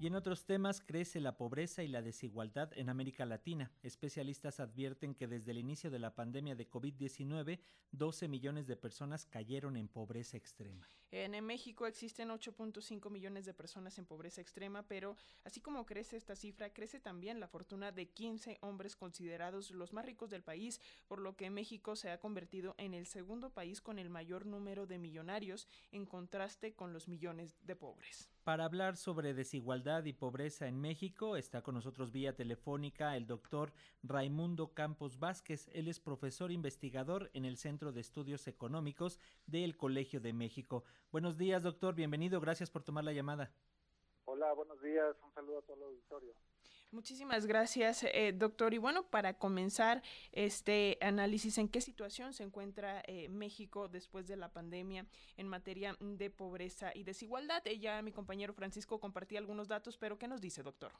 Y en otros temas crece la pobreza y la desigualdad en América Latina. Especialistas advierten que desde el inicio de la pandemia de COVID-19, 12 millones de personas cayeron en pobreza extrema. En México existen 8.5 millones de personas en pobreza extrema, pero así como crece esta cifra, crece también la fortuna de 15 hombres considerados los más ricos del país, por lo que México se ha convertido en el segundo país con el mayor número de millonarios en contraste con los millones de pobres. Para hablar sobre desigualdad y pobreza en México, está con nosotros vía telefónica el doctor Raimundo Campos Vázquez. Él es profesor investigador en el Centro de Estudios Económicos del Colegio de México. Buenos días, doctor. Bienvenido. Gracias por tomar la llamada. Hola, buenos días. Un saludo a todo el auditorio. Muchísimas gracias, eh, doctor. Y bueno, para comenzar este análisis, ¿en qué situación se encuentra eh, México después de la pandemia en materia de pobreza y desigualdad? Ya mi compañero Francisco compartía algunos datos, pero ¿qué nos dice, doctor?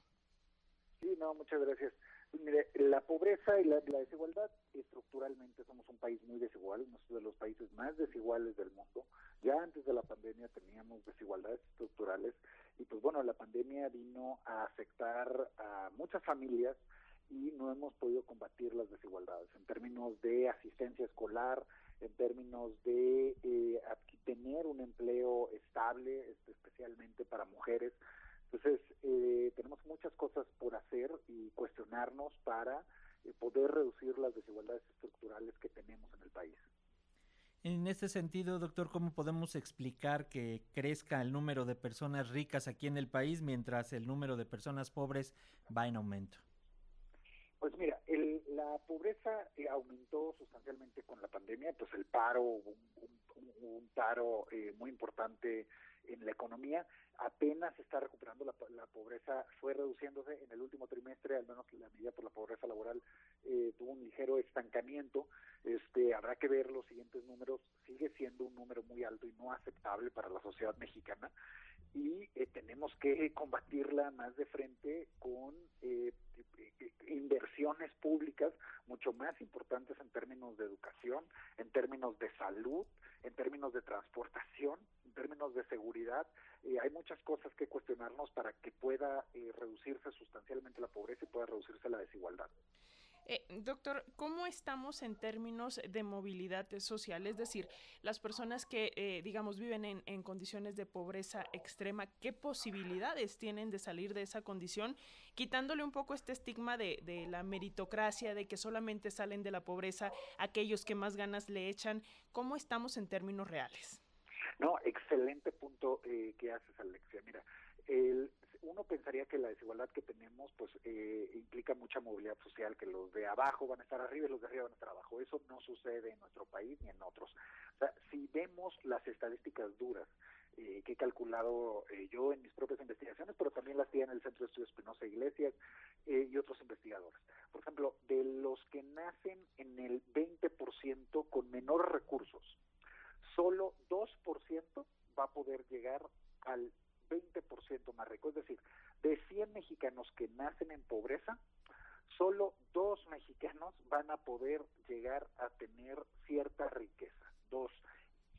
Sí, no, muchas gracias. Mire, la pobreza y la, desigualdad, estructuralmente somos un país muy desigual, uno de los países más desiguales del mundo. Ya antes de la pandemia teníamos desigualdades estructurales y pues bueno, la pandemia vino a afectar a muchas familias y no hemos podido combatir las desigualdades en términos de asistencia escolar, en términos de eh, tener un empleo estable, este, especialmente para mujeres. Entonces, eh, tenemos muchas cosas por hacer y cuestionarnos para eh, poder reducir las desigualdades estructurales que tenemos en el país. En este sentido, doctor, ¿cómo podemos explicar que crezca el número de personas ricas aquí en el país mientras el número de personas pobres va en aumento? Pues mira, la pobreza eh, aumentó sustancialmente con la pandemia, pues el paro, un, un, paro muy importante en la economía, apenas está recuperando la, la, pobreza, fue reduciéndose en el último trimestre, al menos la medida por la pobreza laboral eh, tuvo un ligero estancamiento, este habrá que ver los siguientes números, sigue siendo un número muy alto y no aceptable para la sociedad mexicana. Y eh, tenemos que combatirla más de frente con eh, inversiones públicas mucho más importantes en términos de educación, en términos de salud, en términos de transportación, términos de seguridad. Eh, hay muchas cosas que cuestionarnos para que pueda eh, reducirse sustancialmente la pobreza y pueda reducirse la desigualdad. Eh, doctor, ¿cómo estamos en términos de movilidad social? Es decir, las personas que, eh, digamos, viven en, condiciones de pobreza extrema, ¿qué posibilidades tienen de salir de esa condición? Quitándole un poco este estigma de la meritocracia, de que solamente salen de la pobreza aquellos que más ganas le echan. ¿Cómo estamos en términos reales? No, excelente punto eh, que haces, Alexia. Mira, el, uno pensaría que la desigualdad que tenemos pues eh, implica mucha movilidad social, que los de abajo van a estar arriba y los de arriba van a estar abajo. Eso no sucede en nuestro país ni en otros. O sea, si vemos las estadísticas duras eh, que he calculado eh, yo en mis propias investigaciones, pero también las tiene el Centro de Estudios Espinosa Iglesias eh, y otros investigadores. Por ejemplo, de los que nacen en el 20% con menores recursos, solo 2% va a poder llegar al 20% más rico. Es decir, de 100 mexicanos que nacen en pobreza, solo dos mexicanos van a poder llegar a tener cierta riqueza. Dos.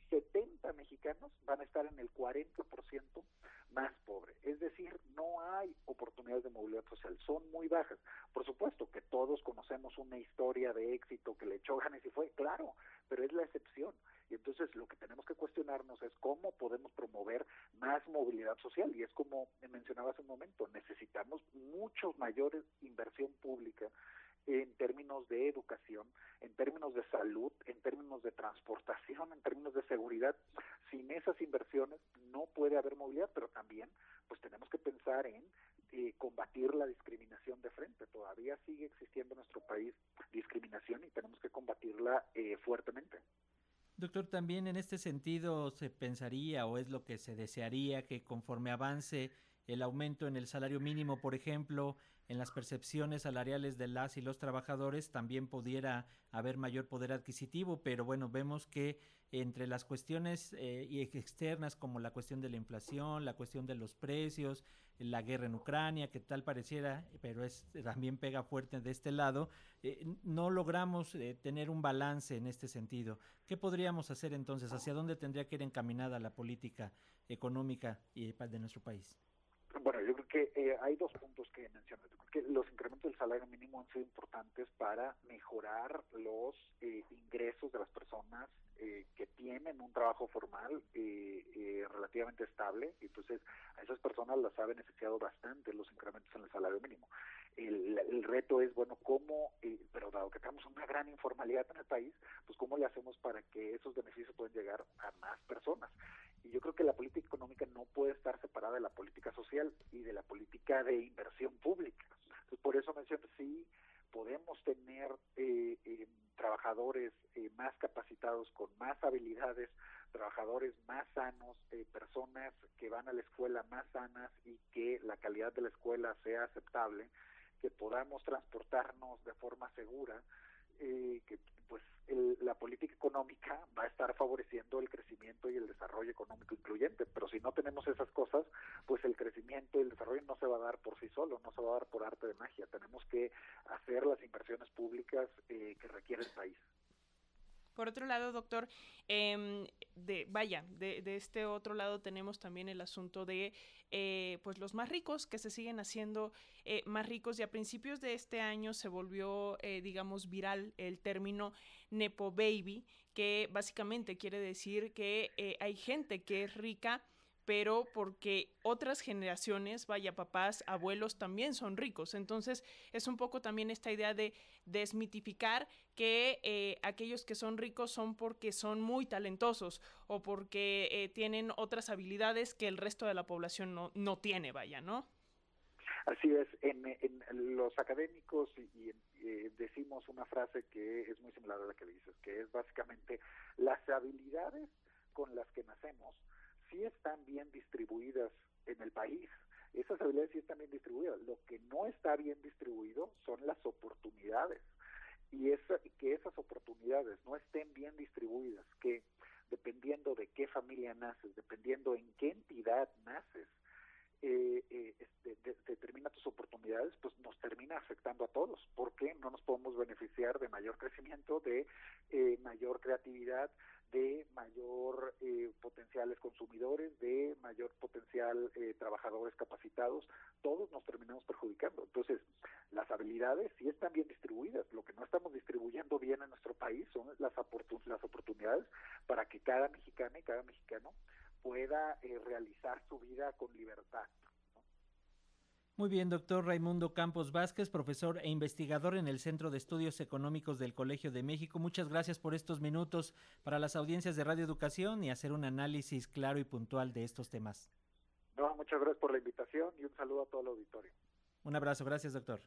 70 mexicanos van a estar en el 40% más pobre. Es decir, no hay oportunidades de movilidad social, son muy bajas. Por supuesto que todos conocemos una historia de éxito que le echó ganas y fue, claro, pero es la excepción. Y entonces lo que tenemos que cuestionarnos es cómo podemos promover más movilidad social. Y es como mencionaba hace un momento, necesitamos mucho mayor inversión pública en términos de educación, en términos de salud, en términos de transportación, en términos de seguridad. Sin esas inversiones no puede haber movilidad, pero también pues tenemos que pensar en eh, combatir la discriminación de frente. Todavía sigue existiendo en nuestro país discriminación y tenemos que combatirla eh, fuertemente. Doctor, también en este sentido se pensaría o es lo que se desearía que conforme avance el aumento en el salario mínimo, por ejemplo, en las percepciones salariales de las y los trabajadores, también pudiera haber mayor poder adquisitivo, pero bueno, vemos que entre las cuestiones eh, externas como la cuestión de la inflación, la cuestión de los precios, la guerra en Ucrania, que tal pareciera, pero es también pega fuerte de este lado, eh, no logramos eh, tener un balance en este sentido. ¿Qué podríamos hacer entonces? ¿Hacia dónde tendría que ir encaminada la política económica de nuestro país? Bueno, yo creo que eh, hay dos puntos que mencioné. que los incrementos del salario mínimo han sido importantes para mejorar los eh, ingresos de las personas eh, que tienen un trabajo formal relativamente estable. Entonces, a esas personas las ha beneficiado bastante los incrementos en el salario mínimo. El, reto es, bueno, cómo, pero dado que tenemos una gran informalidad en el país, pues cómo le hacemos para que esos beneficios puedan llegar a más personas. Y yo creo que la política económica no puede estar separada de la política social y de la política de inversión pública. Por eso menciono, sí, podemos tener eh, eh, trabajadores eh, más capacitados, con más habilidades, trabajadores más sanos, personas que van a la escuela más sanas y que la calidad de la escuela sea aceptable, que podamos transportarnos de forma segura, que pues la política económica va a estar favoreciendo el crecimiento y el desarrollo económico incluyente, pero si no tenemos esas cosas, pues el crecimiento y el desarrollo no se va a dar por sí solo, no se va a dar por arte de magia, tenemos que hacer las inversiones públicas eh, que requiere el país. Por otro lado, doctor, eh, de, vaya, de, este otro lado tenemos también el asunto de eh, pues los más ricos que se siguen haciendo eh, más ricos. Y a principios de este año se volvió, eh, digamos, viral el término Nepo Baby, que básicamente quiere decir que eh, hay gente que es rica pero porque otras generaciones, vaya, papás, abuelos también son ricos. Entonces es un poco también esta idea de desmitificar que eh, aquellos que son ricos son porque son muy talentosos o porque eh, tienen otras habilidades que el resto de la población no, no tiene, vaya, ¿no? Así es, en, los académicos y, eh, decimos una frase que es muy similar a la que dices, que es básicamente las habilidades con las que nacemos sí están bien distribuidas en el país. Esas habilidades sí están bien distribuidas. Lo que no está bien distribuido son las oportunidades. Y esa, que esas oportunidades no estén bien distribuidas, que dependiendo de qué familia naces, dependiendo en qué entidad naces, eh, eh, este, determina tus oportunidades, pues nos termina afectando a todos, porque no nos podemos beneficiar de mayor crecimiento, de eh, mayor creatividad, de mayor eh, potenciales consumidores, de mayor potencial eh, trabajadores capacitados, todos nos terminamos perjudicando. Entonces, las habilidades sí están bien distribuidas, lo que no estamos distribuyendo bien en nuestro país son las, las oportunidades para que cada mexicana y cada mexicano pueda eh, realizar su vida con libertad. Muy bien, doctor Raimundo Campos Vázquez, profesor e investigador en el Centro de Estudios Económicos del Colegio de México. Muchas gracias por estos minutos para las audiencias de Radio Educación y hacer un análisis claro y puntual de estos temas. No, muchas gracias por la invitación y un saludo a todo el auditorio. Un abrazo, gracias, doctor.